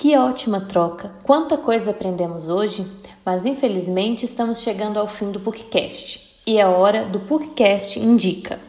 Que ótima troca! Quanta coisa aprendemos hoje, mas infelizmente estamos chegando ao fim do podcast e é hora do podcast Indica.